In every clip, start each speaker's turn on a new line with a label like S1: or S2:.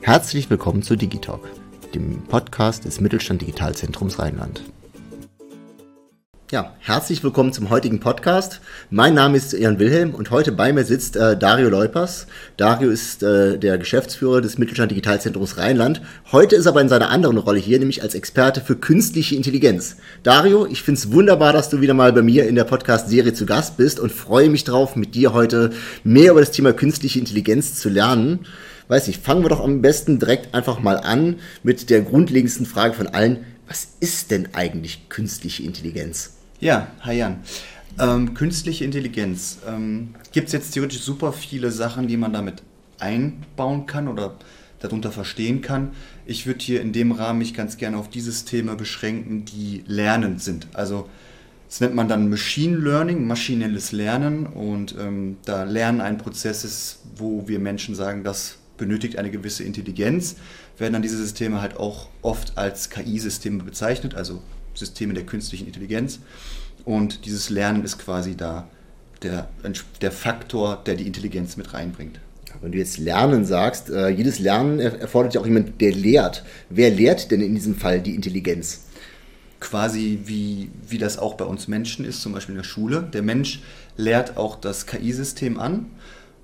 S1: Herzlich willkommen zu Digitalk, dem Podcast des Mittelstand Digitalzentrums Rheinland. Ja, herzlich willkommen zum heutigen Podcast. Mein Name ist Jan Wilhelm und heute bei mir sitzt äh, Dario Leupers. Dario ist äh, der Geschäftsführer des Mittelstand Digitalzentrums Rheinland. Heute ist er aber in seiner anderen Rolle hier, nämlich als Experte für künstliche Intelligenz. Dario, ich finde es wunderbar, dass du wieder mal bei mir in der Podcast-Serie zu Gast bist und freue mich drauf, mit dir heute mehr über das Thema künstliche Intelligenz zu lernen. Weiß nicht, fangen wir doch am besten direkt einfach mal an mit der grundlegendsten Frage von allen. Was ist denn eigentlich künstliche Intelligenz?
S2: Ja, hi Jan. Ähm, künstliche Intelligenz. Ähm, Gibt es jetzt theoretisch super viele Sachen, die man damit einbauen kann oder darunter verstehen kann. Ich würde hier in dem Rahmen mich ganz gerne auf dieses Thema beschränken, die lernend sind. Also das nennt man dann Machine Learning, maschinelles Lernen und ähm, da Lernen ein Prozess ist, wo wir Menschen sagen, das benötigt eine gewisse Intelligenz, werden dann diese Systeme halt auch oft als KI-Systeme bezeichnet, also Systeme der künstlichen Intelligenz. Und dieses Lernen ist quasi da der, der Faktor, der die Intelligenz mit reinbringt.
S1: Wenn du jetzt Lernen sagst, äh, jedes Lernen erfordert ja auch jemand, der lehrt. Wer lehrt denn in diesem Fall die Intelligenz?
S2: Quasi wie, wie das auch bei uns Menschen ist, zum Beispiel in der Schule. Der Mensch lehrt auch das KI-System an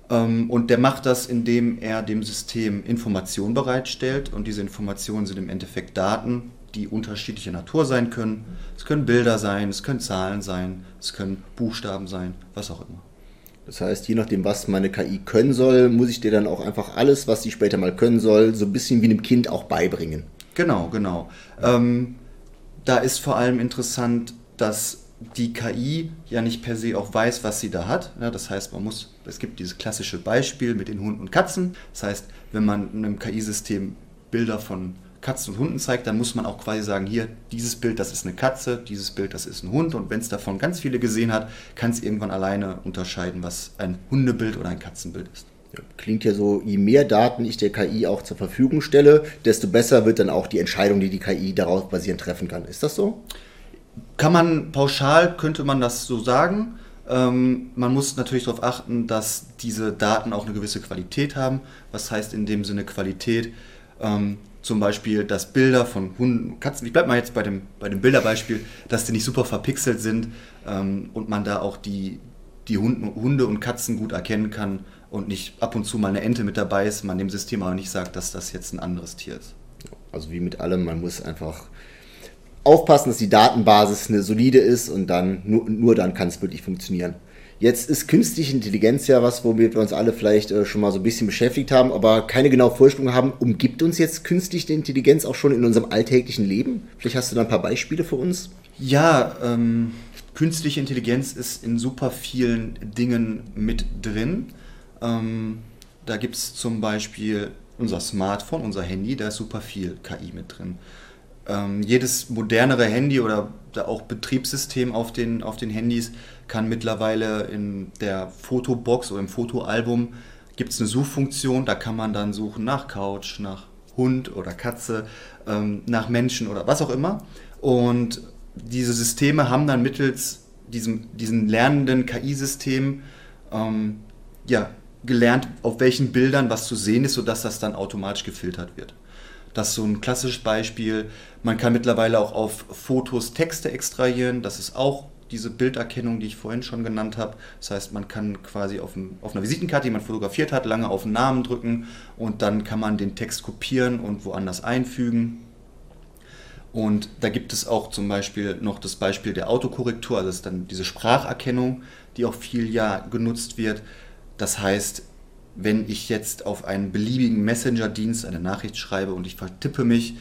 S2: und der macht das, indem er dem System Informationen bereitstellt und diese Informationen sind im Endeffekt Daten, die unterschiedlicher Natur sein können. Es können Bilder sein, es können Zahlen sein, es können Buchstaben sein, was auch immer.
S1: Das heißt, je nachdem, was meine KI können soll, muss ich dir dann auch einfach alles, was sie später mal können soll, so ein bisschen wie einem Kind auch beibringen.
S2: Genau, genau. Ähm, da ist vor allem interessant, dass die KI ja nicht per se auch weiß, was sie da hat. Ja, das heißt, man muss, es gibt dieses klassische Beispiel mit den Hunden und Katzen. Das heißt, wenn man einem KI-System Bilder von Katzen und Hunden zeigt, dann muss man auch quasi sagen, hier, dieses Bild, das ist eine Katze, dieses Bild, das ist ein Hund. Und wenn es davon ganz viele gesehen hat, kann es irgendwann alleine unterscheiden, was ein Hundebild oder ein Katzenbild ist.
S1: Klingt ja so, je mehr Daten ich der KI auch zur Verfügung stelle, desto besser wird dann auch die Entscheidung, die die KI darauf basierend treffen kann. Ist das so?
S2: Kann man pauschal, könnte man das so sagen. Ähm, man muss natürlich darauf achten, dass diese Daten auch eine gewisse Qualität haben. Was heißt in dem Sinne Qualität? Ähm, zum Beispiel, dass Bilder von Hunden, Katzen, ich bleibe mal jetzt bei dem, bei dem Bilderbeispiel, dass die nicht super verpixelt sind ähm, und man da auch die, die Hunde, Hunde und Katzen gut erkennen kann und nicht ab und zu mal eine Ente mit dabei ist, man dem System aber nicht sagt, dass das jetzt ein anderes Tier ist.
S1: Also wie mit allem, man muss einfach aufpassen, dass die Datenbasis eine solide ist und dann nur, nur dann kann es wirklich funktionieren. Jetzt ist künstliche Intelligenz ja was, womit wir uns alle vielleicht äh, schon mal so ein bisschen beschäftigt haben, aber keine genaue Vorstellung haben. Umgibt uns jetzt künstliche Intelligenz auch schon in unserem alltäglichen Leben? Vielleicht hast du da ein paar Beispiele für uns?
S2: Ja, ähm, künstliche Intelligenz ist in super vielen Dingen mit drin. Ähm, da gibt es zum Beispiel unser Smartphone, unser Handy, da ist super viel KI mit drin. Ähm, jedes modernere Handy oder auch Betriebssystem auf den, auf den Handys kann mittlerweile in der Fotobox oder im Fotoalbum gibt es eine Suchfunktion, da kann man dann suchen nach Couch, nach Hund oder Katze, ähm, nach Menschen oder was auch immer. Und diese Systeme haben dann mittels diesem, diesen lernenden KI-System ähm, ja, gelernt, auf welchen Bildern was zu sehen ist, sodass das dann automatisch gefiltert wird. Das ist so ein klassisches Beispiel. Man kann mittlerweile auch auf Fotos Texte extrahieren. Das ist auch diese Bilderkennung, die ich vorhin schon genannt habe. Das heißt, man kann quasi auf, einem, auf einer Visitenkarte, die man fotografiert hat, lange auf den Namen drücken und dann kann man den Text kopieren und woanders einfügen. Und da gibt es auch zum Beispiel noch das Beispiel der Autokorrektur, also das ist dann diese Spracherkennung, die auch viel ja genutzt wird. Das heißt, wenn ich jetzt auf einen beliebigen Messenger-Dienst eine Nachricht schreibe und ich vertippe mich,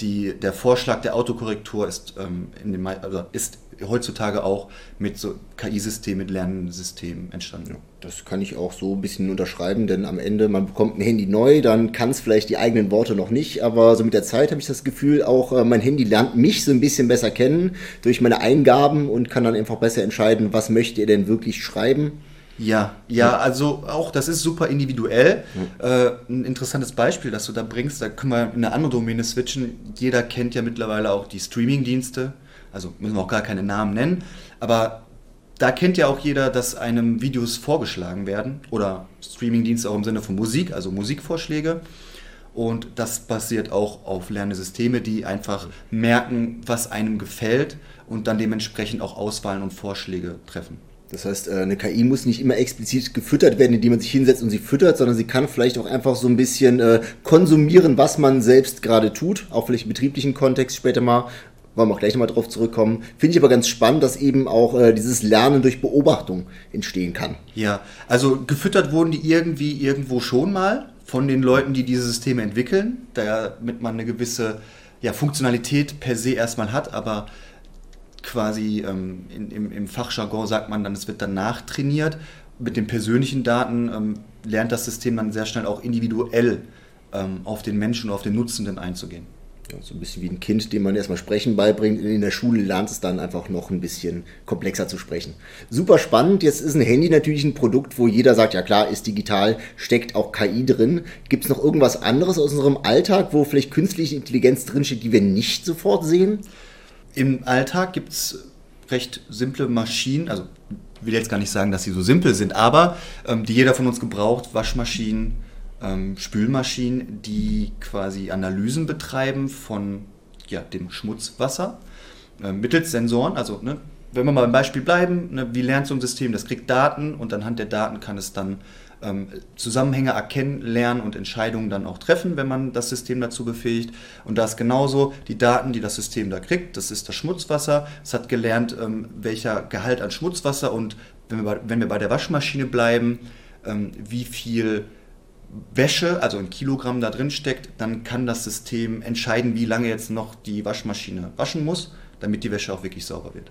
S2: die, der Vorschlag der Autokorrektur ist, ähm, in dem, also ist heutzutage auch mit so KI-Systemen, mit Lernsystemen entstanden. Ja,
S1: das kann ich auch so ein bisschen unterschreiben, denn am Ende, man bekommt ein Handy neu, dann kann es vielleicht die eigenen Worte noch nicht, aber so mit der Zeit habe ich das Gefühl, auch äh, mein Handy lernt mich so ein bisschen besser kennen durch meine Eingaben und kann dann einfach besser entscheiden, was möchte ihr denn wirklich schreiben.
S2: Ja, ja, also auch das ist super individuell. Äh, ein interessantes Beispiel, das du da bringst, da können wir in eine andere Domäne switchen. Jeder kennt ja mittlerweile auch die Streaming-Dienste, also müssen wir auch gar keine Namen nennen, aber da kennt ja auch jeder, dass einem Videos vorgeschlagen werden oder Streaming-Dienste auch im Sinne von Musik, also Musikvorschläge. Und das basiert auch auf Lernesysteme, die einfach merken, was einem gefällt und dann dementsprechend auch Auswahlen und Vorschläge treffen.
S1: Das heißt, äh, eine KI muss nicht immer explizit gefüttert werden, indem man sich hinsetzt und sie füttert, sondern sie kann vielleicht auch einfach so ein bisschen äh, konsumieren, was man selbst gerade tut, auch vielleicht im betrieblichen Kontext später mal. Wollen wir auch gleich nochmal drauf zurückkommen. Finde ich aber ganz spannend, dass eben auch äh, dieses Lernen durch Beobachtung entstehen kann.
S2: Ja, also gefüttert wurden die irgendwie irgendwo schon mal von den Leuten, die diese Systeme entwickeln, damit man eine gewisse ja, Funktionalität per se erstmal hat, aber quasi ähm, in, im, im Fachjargon sagt man dann, es wird dann nachtrainiert. Mit den persönlichen Daten ähm, lernt das System dann sehr schnell auch individuell ähm, auf den Menschen, auf den Nutzenden einzugehen.
S1: Ja, so ein bisschen wie ein Kind, dem man erstmal Sprechen beibringt. In der Schule lernt es dann einfach noch ein bisschen komplexer zu sprechen. Super spannend. Jetzt ist ein Handy natürlich ein Produkt, wo jeder sagt, ja klar, ist digital, steckt auch KI drin. Gibt es noch irgendwas anderes aus unserem Alltag, wo vielleicht künstliche Intelligenz drinsteht, die wir nicht sofort sehen?
S2: Im Alltag gibt es recht simple Maschinen, also ich will jetzt gar nicht sagen, dass sie so simpel sind, aber ähm, die jeder von uns gebraucht, Waschmaschinen, ähm, Spülmaschinen, die quasi Analysen betreiben von ja, dem Schmutzwasser äh, mittels Sensoren. Also ne, wenn wir mal beim Beispiel bleiben, ne, wie lernt so ein System? Das kriegt Daten und anhand der Daten kann es dann ähm, Zusammenhänge erkennen, lernen und Entscheidungen dann auch treffen, wenn man das System dazu befähigt. Und da ist genauso die Daten, die das System da kriegt, das ist das Schmutzwasser. Es hat gelernt, ähm, welcher Gehalt an Schmutzwasser und wenn wir bei, wenn wir bei der Waschmaschine bleiben, ähm, wie viel Wäsche, also ein Kilogramm da drin steckt, dann kann das System entscheiden, wie lange jetzt noch die Waschmaschine waschen muss, damit die Wäsche auch wirklich sauber wird.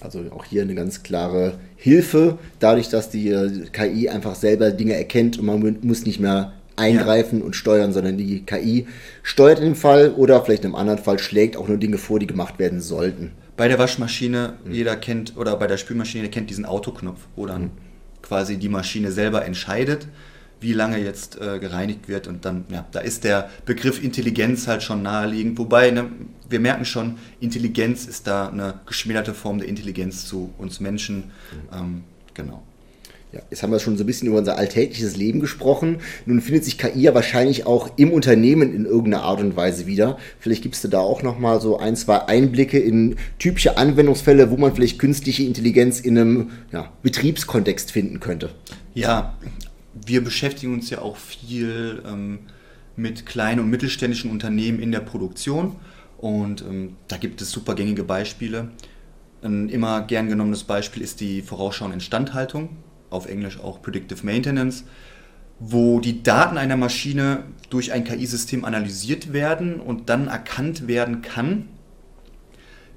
S1: Also auch hier eine ganz klare Hilfe, dadurch, dass die äh, KI einfach selber Dinge erkennt und man muss nicht mehr eingreifen ja. und steuern, sondern die KI steuert in dem Fall oder vielleicht in einem anderen Fall schlägt auch nur Dinge vor, die gemacht werden sollten.
S2: Bei der Waschmaschine, mhm. jeder kennt, oder bei der Spülmaschine, kennt diesen Autoknopf, wo dann mhm. quasi die Maschine selber entscheidet wie lange jetzt äh, gereinigt wird. Und dann, ja, da ist der Begriff Intelligenz halt schon naheliegend. Wobei, ne, wir merken schon, Intelligenz ist da eine geschmälerte Form der Intelligenz zu uns Menschen. Mhm. Ähm, genau.
S1: Ja, jetzt haben wir schon so ein bisschen über unser alltägliches Leben gesprochen. Nun findet sich KI ja wahrscheinlich auch im Unternehmen in irgendeiner Art und Weise wieder. Vielleicht gibst du da auch nochmal so ein, zwei Einblicke in typische Anwendungsfälle, wo man vielleicht künstliche Intelligenz in einem ja, Betriebskontext finden könnte.
S2: Ja, wir beschäftigen uns ja auch viel ähm, mit kleinen und mittelständischen Unternehmen in der Produktion und ähm, da gibt es super gängige Beispiele. Ein immer gern genommenes Beispiel ist die vorausschauende Instandhaltung, auf Englisch auch Predictive Maintenance, wo die Daten einer Maschine durch ein KI-System analysiert werden und dann erkannt werden kann,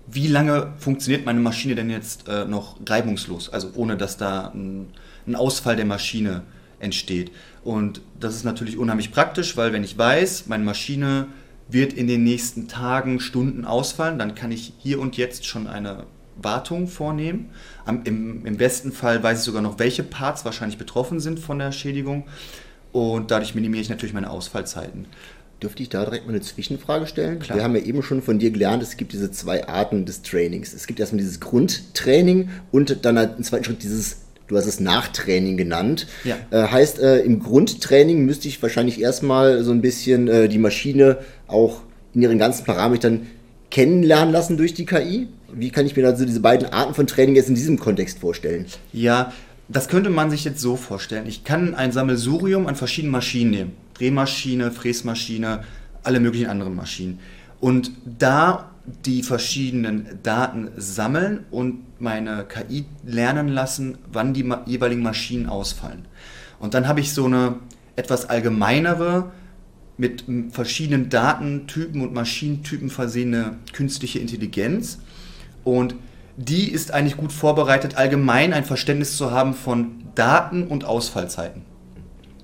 S2: wie lange funktioniert meine Maschine denn jetzt äh, noch reibungslos, also ohne dass da ein, ein Ausfall der Maschine entsteht. Und das ist natürlich unheimlich praktisch, weil wenn ich weiß, meine Maschine wird in den nächsten Tagen, Stunden ausfallen, dann kann ich hier und jetzt schon eine Wartung vornehmen. Am, im, Im besten Fall weiß ich sogar noch, welche Parts wahrscheinlich betroffen sind von der Schädigung. Und dadurch minimiere ich natürlich meine Ausfallzeiten.
S1: Dürfte ich da direkt mal eine Zwischenfrage stellen?
S2: Klar.
S1: Wir haben ja eben schon von dir gelernt, es gibt diese zwei Arten des Trainings. Es gibt erstmal dieses Grundtraining und dann im zweiten Schritt dieses du hast es Nachtraining genannt.
S2: Ja.
S1: Äh, heißt, äh, im Grundtraining müsste ich wahrscheinlich erstmal so ein bisschen äh, die Maschine auch in ihren ganzen Parametern kennenlernen lassen durch die KI. Wie kann ich mir also diese beiden Arten von Training jetzt in diesem Kontext vorstellen?
S2: Ja, das könnte man sich jetzt so vorstellen. Ich kann ein Sammelsurium an verschiedenen Maschinen nehmen. Drehmaschine, Fräsmaschine, alle möglichen anderen Maschinen. Und da die verschiedenen Daten sammeln und meine KI lernen lassen, wann die jeweiligen Maschinen ausfallen. Und dann habe ich so eine etwas allgemeinere, mit verschiedenen Datentypen und Maschinentypen versehene künstliche Intelligenz. Und die ist eigentlich gut vorbereitet, allgemein ein Verständnis zu haben von Daten und Ausfallzeiten.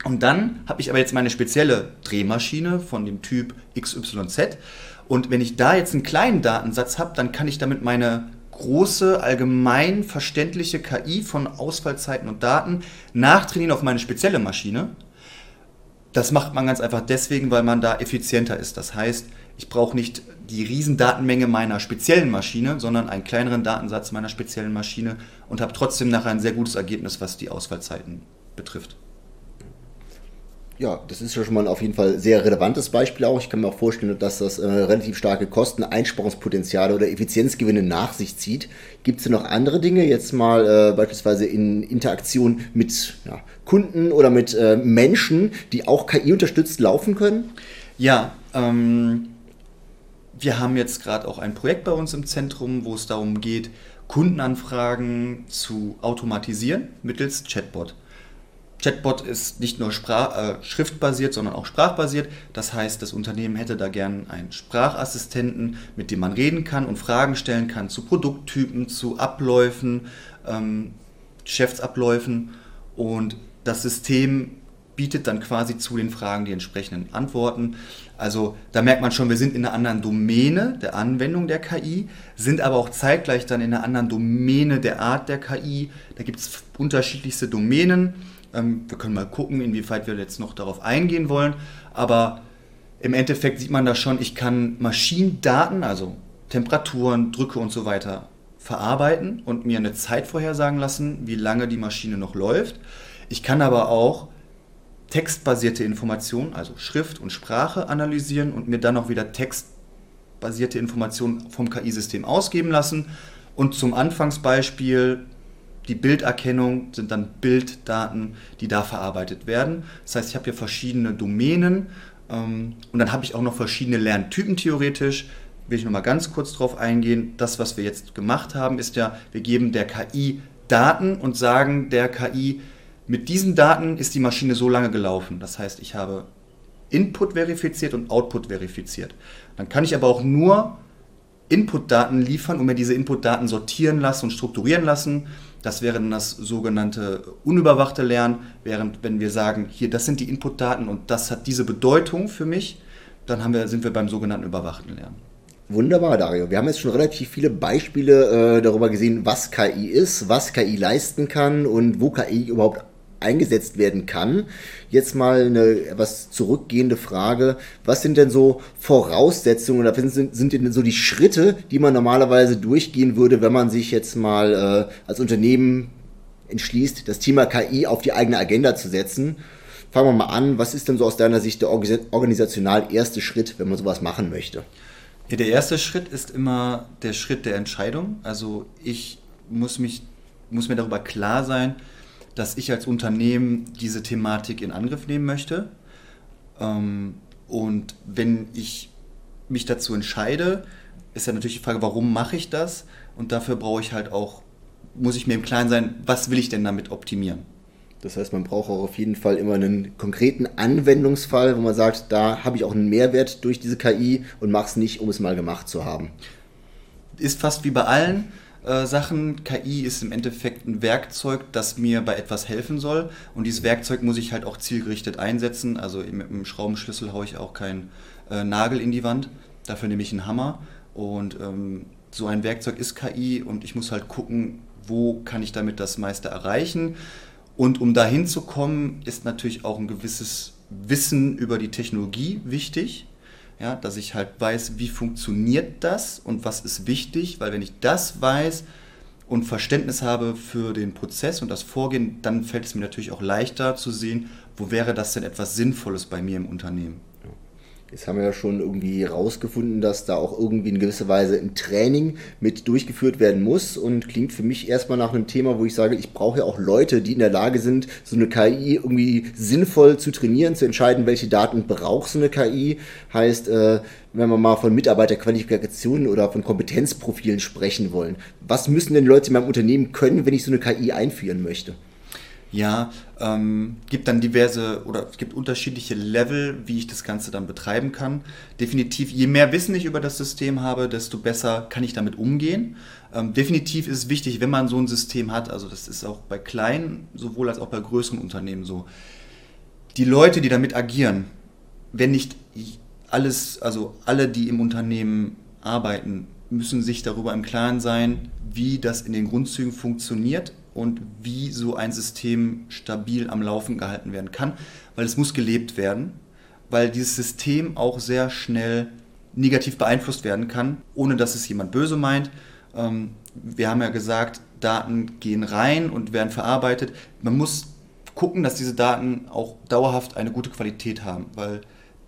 S2: Und dann habe ich aber jetzt meine spezielle Drehmaschine von dem Typ XYZ und wenn ich da jetzt einen kleinen Datensatz habe, dann kann ich damit meine große, allgemein verständliche KI von Ausfallzeiten und Daten nachtrainieren auf meine spezielle Maschine. Das macht man ganz einfach deswegen, weil man da effizienter ist. Das heißt, ich brauche nicht die Riesendatenmenge meiner speziellen Maschine, sondern einen kleineren Datensatz meiner speziellen Maschine und habe trotzdem nachher ein sehr gutes Ergebnis, was die Ausfallzeiten betrifft.
S1: Ja, das ist ja schon mal auf jeden Fall sehr relevantes Beispiel auch. Ich kann mir auch vorstellen, dass das äh, relativ starke Kosteneinsparungspotenziale oder Effizienzgewinne nach sich zieht. Gibt es denn noch andere Dinge, jetzt mal äh, beispielsweise in Interaktion mit ja, Kunden oder mit äh, Menschen, die auch KI unterstützt laufen können?
S2: Ja, ähm, wir haben jetzt gerade auch ein Projekt bei uns im Zentrum, wo es darum geht, Kundenanfragen zu automatisieren mittels Chatbot. Chatbot ist nicht nur Sprach, äh, schriftbasiert, sondern auch sprachbasiert. Das heißt, das Unternehmen hätte da gern einen Sprachassistenten, mit dem man reden kann und Fragen stellen kann zu Produkttypen, zu Abläufen, ähm, Geschäftsabläufen. Und das System bietet dann quasi zu den Fragen die entsprechenden Antworten. Also da merkt man schon, wir sind in einer anderen Domäne der Anwendung der KI, sind aber auch zeitgleich dann in einer anderen Domäne der Art der KI. Da gibt es unterschiedlichste Domänen ähm, wir können mal gucken, inwieweit wir jetzt noch darauf eingehen wollen. Aber im Endeffekt sieht man da schon, ich kann Maschinendaten, also Temperaturen, Drücke und so weiter verarbeiten und mir eine Zeit vorhersagen lassen, wie lange die Maschine noch läuft. Ich kann aber auch textbasierte Informationen, also Schrift und Sprache analysieren und mir dann auch wieder textbasierte Informationen vom KI-System ausgeben lassen. Und zum Anfangsbeispiel die Bilderkennung sind dann Bilddaten, die da verarbeitet werden. Das heißt, ich habe hier verschiedene Domänen ähm, und dann habe ich auch noch verschiedene Lerntypen theoretisch. Will ich nochmal ganz kurz drauf eingehen. Das, was wir jetzt gemacht haben, ist ja, wir geben der KI Daten und sagen der KI, mit diesen Daten ist die Maschine so lange gelaufen. Das heißt, ich habe Input verifiziert und Output verifiziert. Dann kann ich aber auch nur Inputdaten liefern und mir diese Inputdaten sortieren lassen und strukturieren lassen. Das wäre dann das sogenannte unüberwachte Lernen, während wenn wir sagen, hier, das sind die Inputdaten und das hat diese Bedeutung für mich, dann haben wir, sind wir beim sogenannten überwachten Lernen.
S1: Wunderbar, Dario. Wir haben jetzt schon relativ viele Beispiele äh, darüber gesehen, was KI ist, was KI leisten kann und wo KI überhaupt eingesetzt werden kann. Jetzt mal eine etwas zurückgehende Frage. Was sind denn so Voraussetzungen oder sind, sind denn so die Schritte, die man normalerweise durchgehen würde, wenn man sich jetzt mal äh, als Unternehmen entschließt, das Thema KI auf die eigene Agenda zu setzen? Fangen wir mal an. Was ist denn so aus deiner Sicht der organisational erste Schritt, wenn man sowas machen möchte?
S2: Der erste Schritt ist immer der Schritt der Entscheidung. Also ich muss mich muss mir darüber klar sein, dass ich als Unternehmen diese Thematik in Angriff nehmen möchte. Ähm, und wenn ich mich dazu entscheide, ist ja natürlich die Frage, warum mache ich das? Und dafür brauche ich halt auch, muss ich mir im Klaren sein, was will ich denn damit optimieren?
S1: Das heißt, man braucht auch auf jeden Fall immer einen konkreten Anwendungsfall, wo man sagt, da habe ich auch einen Mehrwert durch diese KI und mache es nicht, um es mal gemacht zu haben.
S2: Ist fast wie bei allen äh, Sachen. KI ist im Endeffekt ein Werkzeug, das mir bei etwas helfen soll. Und dieses Werkzeug muss ich halt auch zielgerichtet einsetzen. Also mit einem Schraubenschlüssel haue ich auch keinen äh, Nagel in die Wand. Dafür nehme ich einen Hammer. Und ähm, so ein Werkzeug ist KI und ich muss halt gucken, wo kann ich damit das meiste erreichen. Und um dahin zu kommen, ist natürlich auch ein gewisses Wissen über die Technologie wichtig ja, dass ich halt weiß, wie funktioniert das und was ist wichtig, weil wenn ich das weiß und Verständnis habe für den Prozess und das Vorgehen, dann fällt es mir natürlich auch leichter zu sehen, wo wäre das denn etwas Sinnvolles bei mir im Unternehmen.
S1: Jetzt haben wir ja schon irgendwie rausgefunden, dass da auch irgendwie in gewisser Weise ein Training mit durchgeführt werden muss und klingt für mich erstmal nach einem Thema, wo ich sage, ich brauche ja auch Leute, die in der Lage sind, so eine KI irgendwie sinnvoll zu trainieren, zu entscheiden, welche Daten braucht so eine KI. Heißt, äh, wenn wir mal von Mitarbeiterqualifikationen oder von Kompetenzprofilen sprechen wollen, was müssen denn Leute in meinem Unternehmen können, wenn ich so eine KI einführen möchte?
S2: Ja, ähm, gibt dann diverse oder es gibt unterschiedliche Level, wie ich das Ganze dann betreiben kann. Definitiv, je mehr Wissen ich über das System habe, desto besser kann ich damit umgehen. Ähm, definitiv ist es wichtig, wenn man so ein System hat, also das ist auch bei kleinen sowohl als auch bei größeren Unternehmen so. Die Leute, die damit agieren, wenn nicht alles, also alle, die im Unternehmen arbeiten, müssen sich darüber im Klaren sein, wie das in den Grundzügen funktioniert und wie so ein System stabil am Laufen gehalten werden kann, weil es muss gelebt werden, weil dieses System auch sehr schnell negativ beeinflusst werden kann, ohne dass es jemand böse meint. Ähm, wir haben ja gesagt, Daten gehen rein und werden verarbeitet. Man muss gucken, dass diese Daten auch dauerhaft eine gute Qualität haben, weil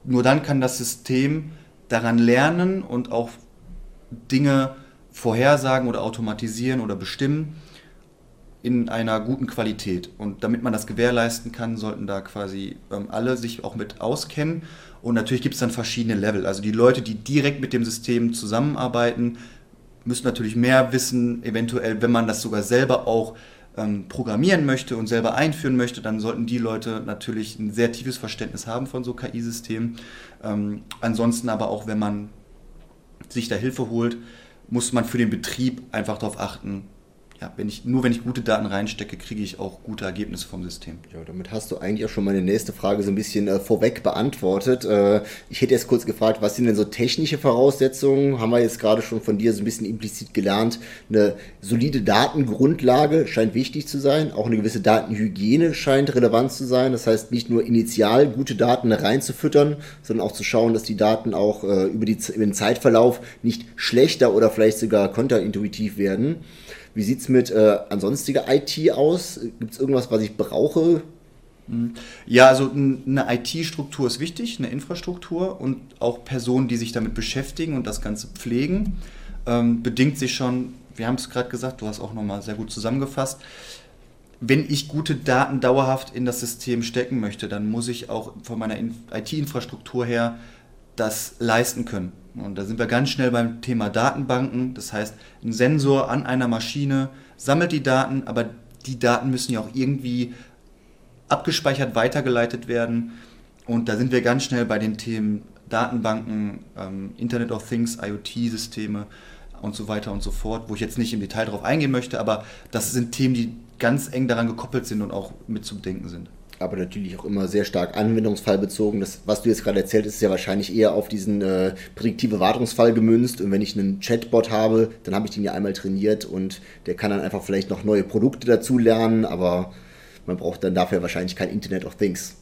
S2: nur dann kann das System daran lernen und auch Dinge vorhersagen oder automatisieren oder bestimmen in einer guten Qualität. Und damit man das gewährleisten kann, sollten da quasi ähm, alle sich auch mit auskennen. Und natürlich gibt es dann verschiedene Level. Also die Leute, die direkt mit dem System zusammenarbeiten, müssen natürlich mehr wissen. Eventuell, wenn man das sogar selber auch ähm, programmieren möchte und selber einführen möchte, dann sollten die Leute natürlich ein sehr tiefes Verständnis haben von so KI-Systemen. Ähm, ansonsten aber auch, wenn man sich da Hilfe holt, muss man für den Betrieb einfach darauf achten, ja, wenn ich, nur wenn ich gute Daten reinstecke, kriege ich auch gute Ergebnisse vom System.
S1: Ja, damit hast du eigentlich auch schon meine nächste Frage so ein bisschen äh, vorweg beantwortet. Äh, ich hätte jetzt kurz gefragt, was sind denn so technische Voraussetzungen? Haben wir jetzt gerade schon von dir so ein bisschen implizit gelernt. Eine solide Datengrundlage scheint wichtig zu sein. Auch eine gewisse Datenhygiene scheint relevant zu sein. Das heißt, nicht nur initial gute Daten reinzufüttern, sondern auch zu schauen, dass die Daten auch äh, über, die, über den Zeitverlauf nicht schlechter oder vielleicht sogar konterintuitiv werden. Wie sieht es mit äh, ansonstiger IT aus? Gibt es irgendwas, was ich brauche?
S2: Mhm. Ja, also eine IT-Struktur ist wichtig, eine Infrastruktur und auch Personen, die sich damit beschäftigen und das Ganze pflegen, ähm, bedingt sich schon, wir haben es gerade gesagt, du hast auch nochmal sehr gut zusammengefasst, wenn ich gute Daten dauerhaft in das System stecken möchte, dann muss ich auch von meiner IT-Infrastruktur her das leisten können. Und da sind wir ganz schnell beim Thema Datenbanken. Das heißt, ein Sensor an einer Maschine sammelt die Daten, aber die Daten müssen ja auch irgendwie abgespeichert weitergeleitet werden. Und da sind wir ganz schnell bei den Themen Datenbanken, ähm, Internet of Things, IoT-Systeme und so weiter und so fort, wo ich jetzt nicht im Detail darauf eingehen möchte, aber das sind Themen, die ganz eng daran gekoppelt sind und auch mit zu bedenken sind
S1: aber natürlich auch immer sehr stark anwendungsfallbezogen. Das, was du jetzt gerade erzählt hast, ist ja wahrscheinlich eher auf diesen äh, prädiktive Wartungsfall gemünzt. Und wenn ich einen Chatbot habe, dann habe ich den ja einmal trainiert und der kann dann einfach vielleicht noch neue Produkte dazu lernen, aber man braucht dann dafür wahrscheinlich kein Internet of Things.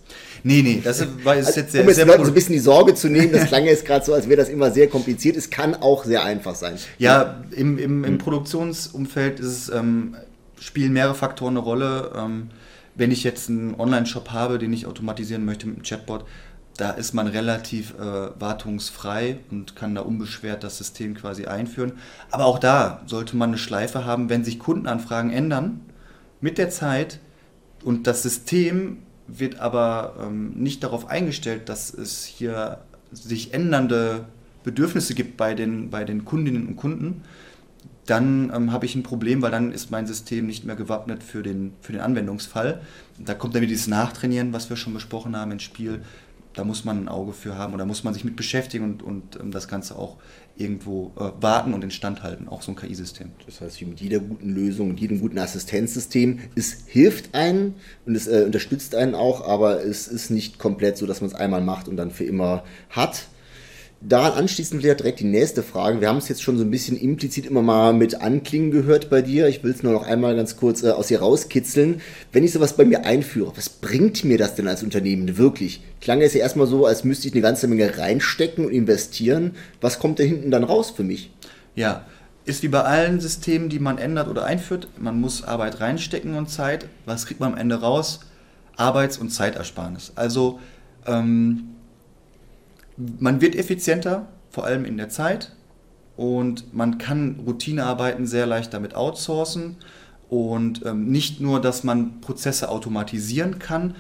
S2: Nee, nee, das war jetzt,
S1: also, sehr, um jetzt sehr Leuten so ein bisschen die Sorge zu nehmen, das klang jetzt gerade so, als wäre das immer sehr kompliziert. Es kann auch sehr einfach sein.
S2: Ja, im, im, im. Produktionsumfeld ist es, ähm, spielen mehrere Faktoren eine Rolle. Ähm, wenn ich jetzt einen Online-Shop habe, den ich automatisieren möchte mit einem Chatbot, da ist man relativ äh, wartungsfrei und kann da unbeschwert das System quasi einführen. Aber auch da sollte man eine Schleife haben, wenn sich Kundenanfragen ändern mit der Zeit und das System wird aber ähm, nicht darauf eingestellt, dass es hier sich ändernde Bedürfnisse gibt bei den, bei den Kundinnen und Kunden, dann ähm, habe ich ein Problem, weil dann ist mein System nicht mehr gewappnet für den, für den Anwendungsfall. Da kommt dann wieder dieses Nachtrainieren, was wir schon besprochen haben, ins Spiel. Da muss man ein Auge für haben oder muss man sich mit beschäftigen und, und ähm, das Ganze auch irgendwo äh, warten und instand halten, auch so ein KI-System.
S1: Das heißt, wie mit jeder guten Lösung und jedem guten Assistenzsystem, es hilft einen und es äh, unterstützt einen auch, aber es ist nicht komplett so, dass man es einmal macht und dann für immer hat Daran anschließend wäre direkt die nächste Frage. Wir haben es jetzt schon so ein bisschen implizit immer mal mit Anklingen gehört bei dir. Ich will es nur noch einmal ganz kurz äh, aus dir rauskitzeln. Wenn ich sowas bei mir einführe, was bringt mir das denn als Unternehmen wirklich? Klang es ja erstmal so, als müsste ich eine ganze Menge reinstecken und investieren. Was kommt da hinten dann raus für mich?
S2: Ja, ist wie bei allen Systemen, die man ändert oder einführt. Man muss Arbeit reinstecken und Zeit. Was kriegt man am Ende raus? Arbeits- und Zeitersparnis. Also ähm, man wird effizienter, vor allem in der Zeit. Und man kann Routinearbeiten sehr leicht damit outsourcen. Und ähm, nicht nur, dass man Prozesse automatisieren kann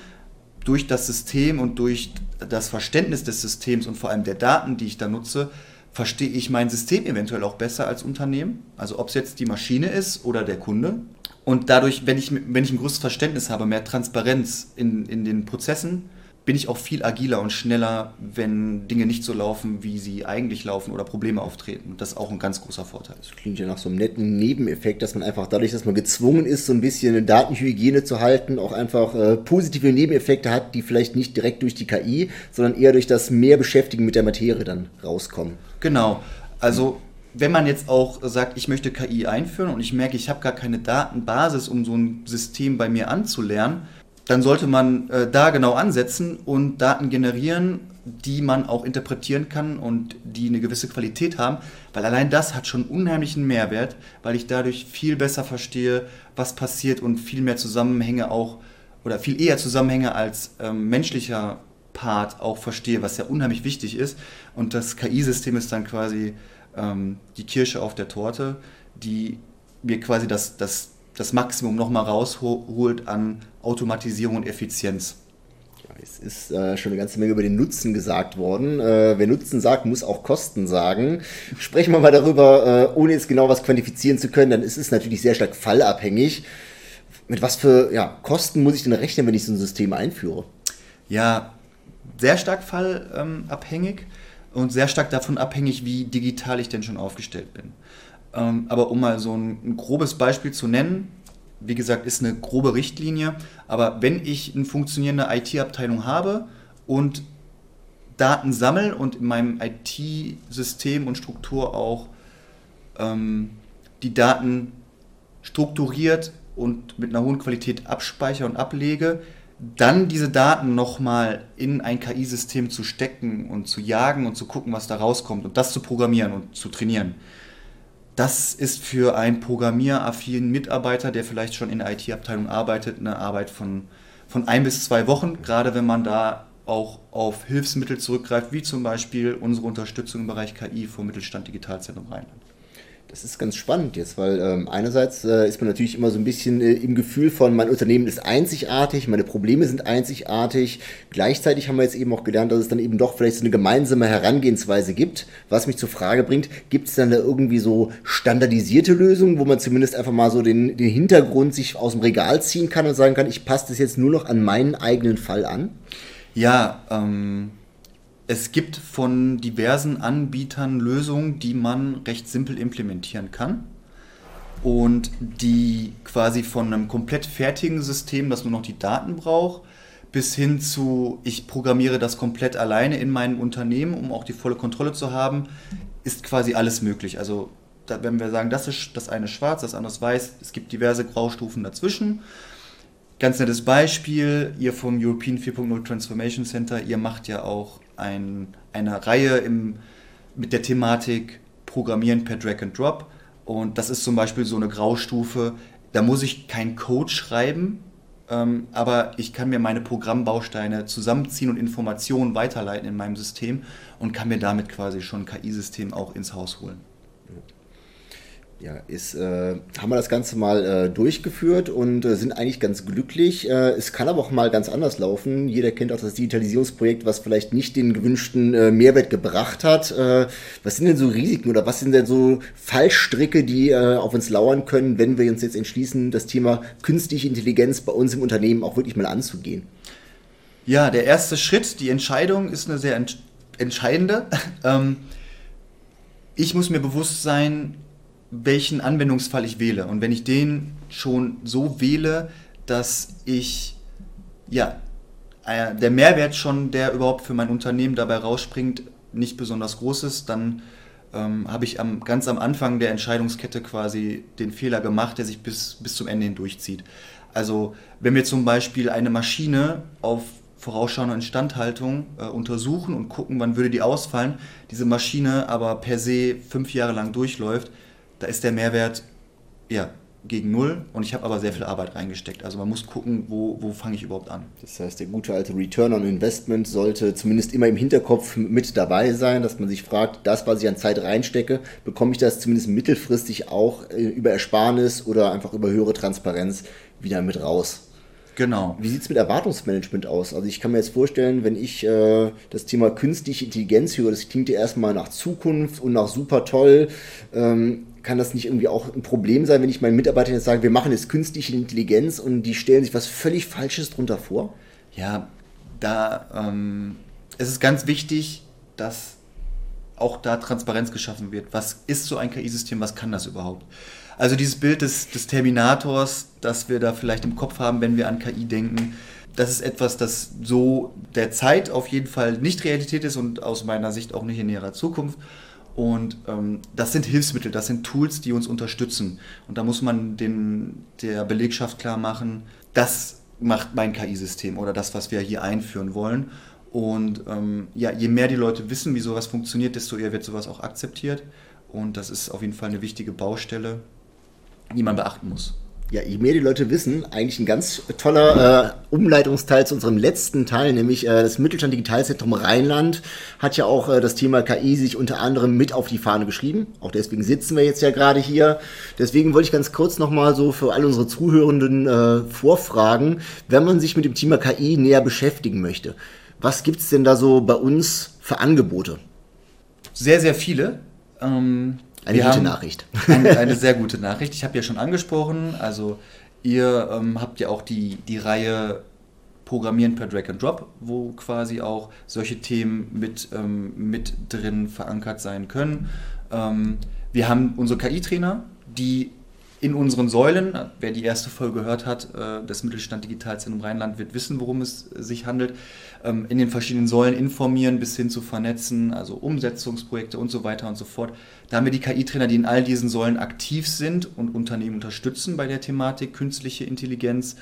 S2: durch das System und durch das Verständnis des Systems und vor allem der Daten, die ich da nutze, verstehe ich mein System eventuell auch besser als Unternehmen. Also ob es jetzt die Maschine ist oder der Kunde. Und dadurch, wenn ich, wenn ich ein größeres Verständnis habe, mehr Transparenz in, in den Prozessen, bin ich auch viel agiler und schneller, wenn Dinge nicht so laufen, wie sie eigentlich laufen oder Probleme auftreten. Das ist auch ein ganz großer Vorteil.
S1: Das klingt ja nach so einem netten Nebeneffekt, dass man einfach dadurch, dass man gezwungen ist, so ein bisschen eine Datenhygiene zu halten, auch einfach äh, positive Nebeneffekte hat, die vielleicht nicht direkt durch die KI, sondern eher durch das mehr Beschäftigen mit der Materie dann rauskommen.
S2: Genau. Also wenn man jetzt auch sagt, ich möchte KI einführen und ich merke, ich habe gar keine Datenbasis, um so ein System bei mir anzulernen, dann sollte man äh, da genau ansetzen und Daten generieren, die man auch interpretieren kann und die eine gewisse Qualität haben, weil allein das hat schon unheimlichen Mehrwert, weil ich dadurch viel besser verstehe, was passiert und viel mehr Zusammenhänge auch oder viel eher Zusammenhänge als ähm, menschlicher Part auch verstehe, was ja unheimlich wichtig ist. Und das KI-System ist dann quasi ähm, die Kirsche auf der Torte, die mir quasi das, das, das Maximum nochmal rausholt an Automatisierung und Effizienz.
S1: Ja, es ist äh, schon eine ganze Menge über den Nutzen gesagt worden. Äh, wer Nutzen sagt, muss auch Kosten sagen. Sprechen wir mal darüber, äh, ohne jetzt genau was quantifizieren zu können, dann ist es natürlich sehr stark fallabhängig. Mit was für ja, Kosten muss ich denn rechnen, wenn ich so ein System einführe?
S2: Ja, sehr stark fallabhängig und sehr stark davon abhängig, wie digital ich denn schon aufgestellt bin. Ähm, aber um mal so ein, ein grobes Beispiel zu nennen, wie gesagt, ist eine grobe Richtlinie, aber wenn ich eine funktionierende IT-Abteilung habe und Daten sammle und in meinem IT-System und Struktur auch ähm, die Daten strukturiert und mit einer hohen Qualität abspeichere und ablege, dann diese Daten nochmal in ein KI-System zu stecken und zu jagen und zu gucken, was da rauskommt und das zu programmieren und zu trainieren. Das ist für einen programmieraffinen Mitarbeiter, der vielleicht schon in der IT-Abteilung arbeitet, eine Arbeit von, von ein bis zwei Wochen, gerade wenn man da auch auf Hilfsmittel zurückgreift, wie zum Beispiel unsere Unterstützung im Bereich KI vom Mittelstand Digitalzentrum Rheinland.
S1: Das ist ganz spannend jetzt, weil ähm, einerseits äh, ist man natürlich immer so ein bisschen äh, im Gefühl von, mein Unternehmen ist einzigartig, meine Probleme sind einzigartig. Gleichzeitig haben wir jetzt eben auch gelernt, dass es dann eben doch vielleicht so eine gemeinsame Herangehensweise gibt, was mich zur Frage bringt, gibt es dann da irgendwie so standardisierte Lösungen, wo man zumindest einfach mal so den, den Hintergrund sich aus dem Regal ziehen kann und sagen kann, ich passe das jetzt nur noch an meinen eigenen Fall an?
S2: Ja, ähm, es gibt von diversen Anbietern Lösungen, die man recht simpel implementieren kann und die quasi von einem komplett fertigen System, das nur noch die Daten braucht, bis hin zu, ich programmiere das komplett alleine in meinem Unternehmen, um auch die volle Kontrolle zu haben, ist quasi alles möglich. Also wenn wir sagen, das ist das eine schwarz, das andere weiß, es gibt diverse Graustufen dazwischen. Ganz nettes Beispiel, ihr vom European 4.0 Transformation Center, ihr macht ja auch ein, eine Reihe im, mit der Thematik Programmieren per Drag and Drop. Und das ist zum Beispiel so eine Graustufe. Da muss ich keinen Code schreiben, ähm, aber ich kann mir meine Programmbausteine zusammenziehen und Informationen weiterleiten in meinem System und kann mir damit quasi schon ein KI-System auch ins Haus holen
S1: ja, ist, äh, haben wir das Ganze mal äh, durchgeführt und äh, sind eigentlich ganz glücklich. Äh, es kann aber auch mal ganz anders laufen. Jeder kennt auch das Digitalisierungsprojekt, was vielleicht nicht den gewünschten äh, Mehrwert gebracht hat. Äh, was sind denn so Risiken oder was sind denn so Fallstricke, die auf uns lauern können, wenn wir uns jetzt entschließen, das Thema künstliche Intelligenz bei uns im Unternehmen auch wirklich mal anzugehen?
S2: Ja, der erste Schritt, die Entscheidung ist eine sehr ent entscheidende. ähm, ich muss mir bewusst sein, welchen Anwendungsfall ich wähle. Und wenn ich den schon so wähle, dass ich, ja, äh, der Mehrwert schon, der überhaupt für mein Unternehmen dabei rausspringt, nicht besonders groß ist, dann ähm, habe ich am, ganz am Anfang der Entscheidungskette quasi den Fehler gemacht, der sich bis, bis zum Ende hindurchzieht. Also wenn wir zum Beispiel eine Maschine auf vorausschauende Instandhaltung äh, untersuchen und gucken, wann würde die ausfallen, diese Maschine aber per se fünf Jahre lang durchläuft, da ist der Mehrwert ja, gegen null und ich habe aber sehr viel Arbeit reingesteckt. Also man muss gucken, wo, wo fange ich überhaupt an.
S1: Das heißt, der gute alte Return on Investment sollte zumindest immer im Hinterkopf mit dabei sein, dass man sich fragt, das, was ich an Zeit reinstecke, bekomme ich das zumindest mittelfristig auch äh, über Ersparnis oder einfach über höhere Transparenz wieder mit raus.
S2: Genau.
S1: Wie sieht es mit Erwartungsmanagement aus? Also ich kann mir jetzt vorstellen, wenn ich äh, das Thema künstliche Intelligenz höre, das klingt ja erstmal nach Zukunft und nach super toll. Ähm, kann das nicht irgendwie auch ein Problem sein, wenn ich meinen Mitarbeitern jetzt sage, wir machen jetzt künstliche Intelligenz und die stellen sich was völlig Falsches drunter vor?
S2: Ja, da ähm, es ist ganz wichtig, dass auch da Transparenz geschaffen wird. Was ist so ein KI-System? Was kann das überhaupt? Also dieses Bild des, des Terminators, das wir da vielleicht im Kopf haben, wenn wir an KI denken, das ist etwas, das so der Zeit auf jeden Fall nicht Realität ist und aus meiner Sicht auch nicht in näherer Zukunft. Und ähm, das sind Hilfsmittel, das sind Tools, die uns unterstützen. Und da muss man den, der Belegschaft klar machen, das macht mein KI-System oder das, was wir hier einführen wollen. Und ähm, ja, je mehr die Leute wissen, wie sowas funktioniert, desto eher wird sowas auch akzeptiert. Und das ist auf jeden Fall eine wichtige Baustelle, die man beachten muss.
S1: Ja, je mehr die Leute wissen, eigentlich ein ganz toller äh, Umleitungsteil zu unserem letzten Teil, nämlich äh, das Mittelstand Digitalzentrum Rheinland hat ja auch äh, das Thema KI sich unter anderem mit auf die Fahne geschrieben. Auch deswegen sitzen wir jetzt ja gerade hier. Deswegen wollte ich ganz kurz nochmal so für alle unsere Zuhörenden äh, vorfragen, wenn man sich mit dem Thema KI näher beschäftigen möchte. Was gibt's denn da so bei uns für Angebote?
S2: Sehr, sehr viele. Ähm
S1: eine gute Nachricht.
S2: Eine, eine, sehr gute Nachricht. Ich habe ja schon angesprochen, also ihr ähm, habt ja auch die, die Reihe Programmieren per Drag and Drop, wo quasi auch solche Themen mit, ähm, mit drin verankert sein können. Ähm, wir haben unsere KI-Trainer, die in unseren Säulen, wer die erste Folge gehört hat, äh, das Mittelstand Digitalzentrum Rheinland wird wissen, worum es sich handelt, ähm, in den verschiedenen Säulen informieren bis hin zu vernetzen, also Umsetzungsprojekte und so weiter und so fort. Da haben wir die KI-Trainer, die in all diesen Säulen aktiv sind und Unternehmen unterstützen bei der Thematik künstliche Intelligenz.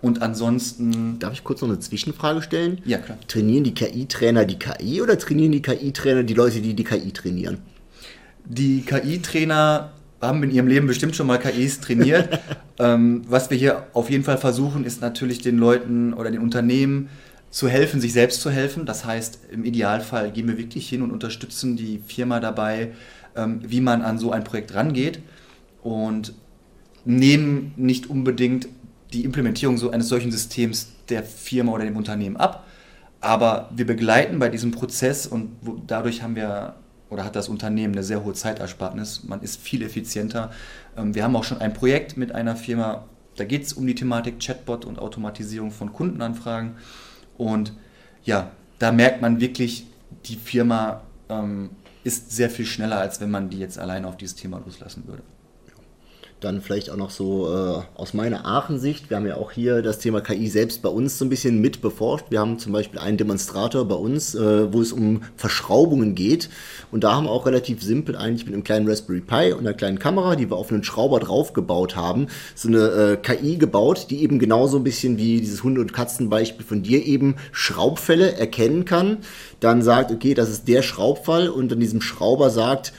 S2: Und ansonsten.
S1: Darf ich kurz noch eine Zwischenfrage stellen?
S2: Ja, klar.
S1: Trainieren die KI-Trainer die KI oder trainieren die KI-Trainer die Leute, die die KI trainieren?
S2: Die KI-Trainer haben in ihrem Leben bestimmt schon mal KIs trainiert. ähm, was wir hier auf jeden Fall versuchen, ist natürlich den Leuten oder den Unternehmen zu helfen, sich selbst zu helfen. Das heißt, im Idealfall gehen wir wirklich hin und unterstützen die Firma dabei, ähm, wie man an so ein Projekt rangeht und nehmen nicht unbedingt die Implementierung so eines solchen Systems der Firma oder dem Unternehmen ab. Aber wir begleiten bei diesem Prozess und dadurch haben wir oder hat das Unternehmen eine sehr hohe Zeitersparnis. Man ist viel effizienter. Ähm, wir haben auch schon ein Projekt mit einer Firma, da geht es um die Thematik Chatbot und Automatisierung von Kundenanfragen. Und ja, da merkt man wirklich, die Firma ähm, ist sehr viel schneller, als wenn man die jetzt alleine auf dieses Thema loslassen würde.
S1: Dann vielleicht auch noch so äh, aus meiner Aachen-Sicht. Wir haben ja auch hier das Thema KI selbst bei uns so ein bisschen mit beforscht. Wir haben zum Beispiel einen Demonstrator bei uns, äh, wo es um Verschraubungen geht. Und da haben wir auch relativ simpel eigentlich mit einem kleinen Raspberry Pi und einer kleinen Kamera, die wir auf einen Schrauber draufgebaut haben, so eine äh, KI gebaut, die eben genauso ein bisschen wie dieses Hunde- und Katzenbeispiel von dir eben Schraubfälle erkennen kann. Dann sagt, okay, das ist der Schraubfall und dann diesem Schrauber sagt,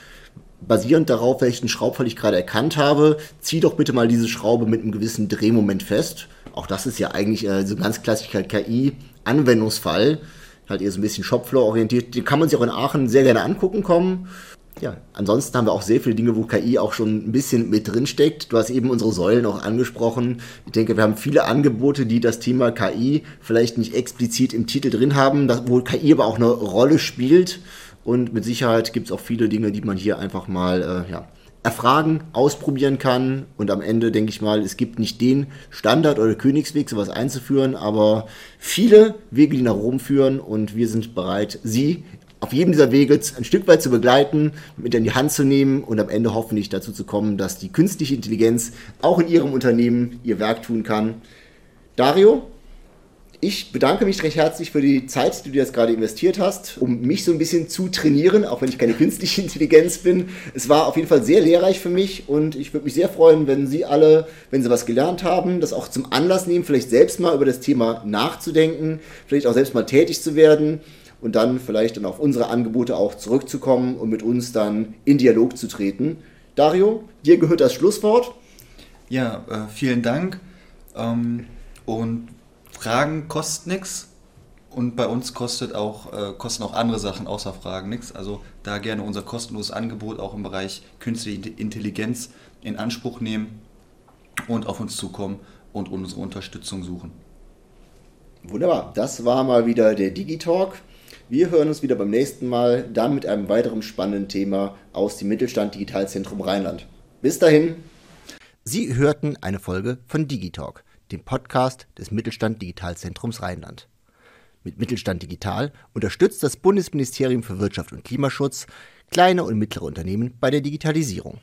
S1: basierend darauf, welchen Schraubfall ich gerade erkannt habe, zieh doch bitte mal diese Schraube mit einem gewissen Drehmoment fest. Auch das ist ja eigentlich äh, so ein ganz klassischer KI-Anwendungsfall. Halt eher so ein bisschen Shopfloor-orientiert. Den kann man sich auch in Aachen sehr gerne angucken kommen. Ja, ansonsten haben wir auch sehr viele Dinge, wo KI auch schon ein bisschen mit drin steckt. Du hast eben unsere Säulen auch angesprochen. Ich denke, wir haben viele Angebote, die das Thema KI vielleicht nicht explizit im Titel drin haben, wo KI aber auch eine Rolle spielt. Und mit Sicherheit gibt es auch viele Dinge, die man hier einfach mal äh, ja, erfragen, ausprobieren kann. Und am Ende denke ich mal, es gibt nicht den Standard oder Königsweg, sowas einzuführen, aber viele Wege, die nach Rom führen. Und wir sind bereit, Sie auf jedem dieser Wege ein Stück weit zu begleiten, mit in die Hand zu nehmen und am Ende hoffentlich dazu zu kommen, dass die künstliche Intelligenz auch in Ihrem Unternehmen ihr Werk tun kann. Dario, ich bedanke mich recht herzlich für die Zeit, die du jetzt gerade investiert hast, um mich so ein bisschen zu trainieren, auch wenn ich keine künstliche Intelligenz bin. Es war auf jeden Fall sehr lehrreich für mich und ich würde mich sehr freuen, wenn Sie alle, wenn Sie was gelernt haben, das auch zum Anlass nehmen, vielleicht selbst mal über das Thema nachzudenken, vielleicht auch selbst mal tätig zu werden und dann vielleicht dann auf unsere Angebote auch zurückzukommen und mit uns dann in Dialog zu treten. Dario, dir gehört das Schlusswort.
S2: Ja, äh, vielen Dank. Ähm, und Fragen kosten nichts. Und bei uns kostet auch, äh, kosten auch andere Sachen außer Fragen nichts. Also da gerne unser kostenloses Angebot auch im Bereich künstliche Intelligenz in Anspruch nehmen und auf uns zukommen und unsere Unterstützung suchen.
S1: Wunderbar, das war mal wieder der Digitalk. Wir hören uns wieder beim nächsten Mal, dann mit einem weiteren spannenden Thema aus dem Mittelstand Digitalzentrum Rheinland. Bis dahin. Sie hörten eine Folge von Digitalk dem Podcast des Mittelstand Digitalzentrums Rheinland. Mit Mittelstand Digital unterstützt das Bundesministerium für Wirtschaft und Klimaschutz kleine und mittlere Unternehmen bei der Digitalisierung.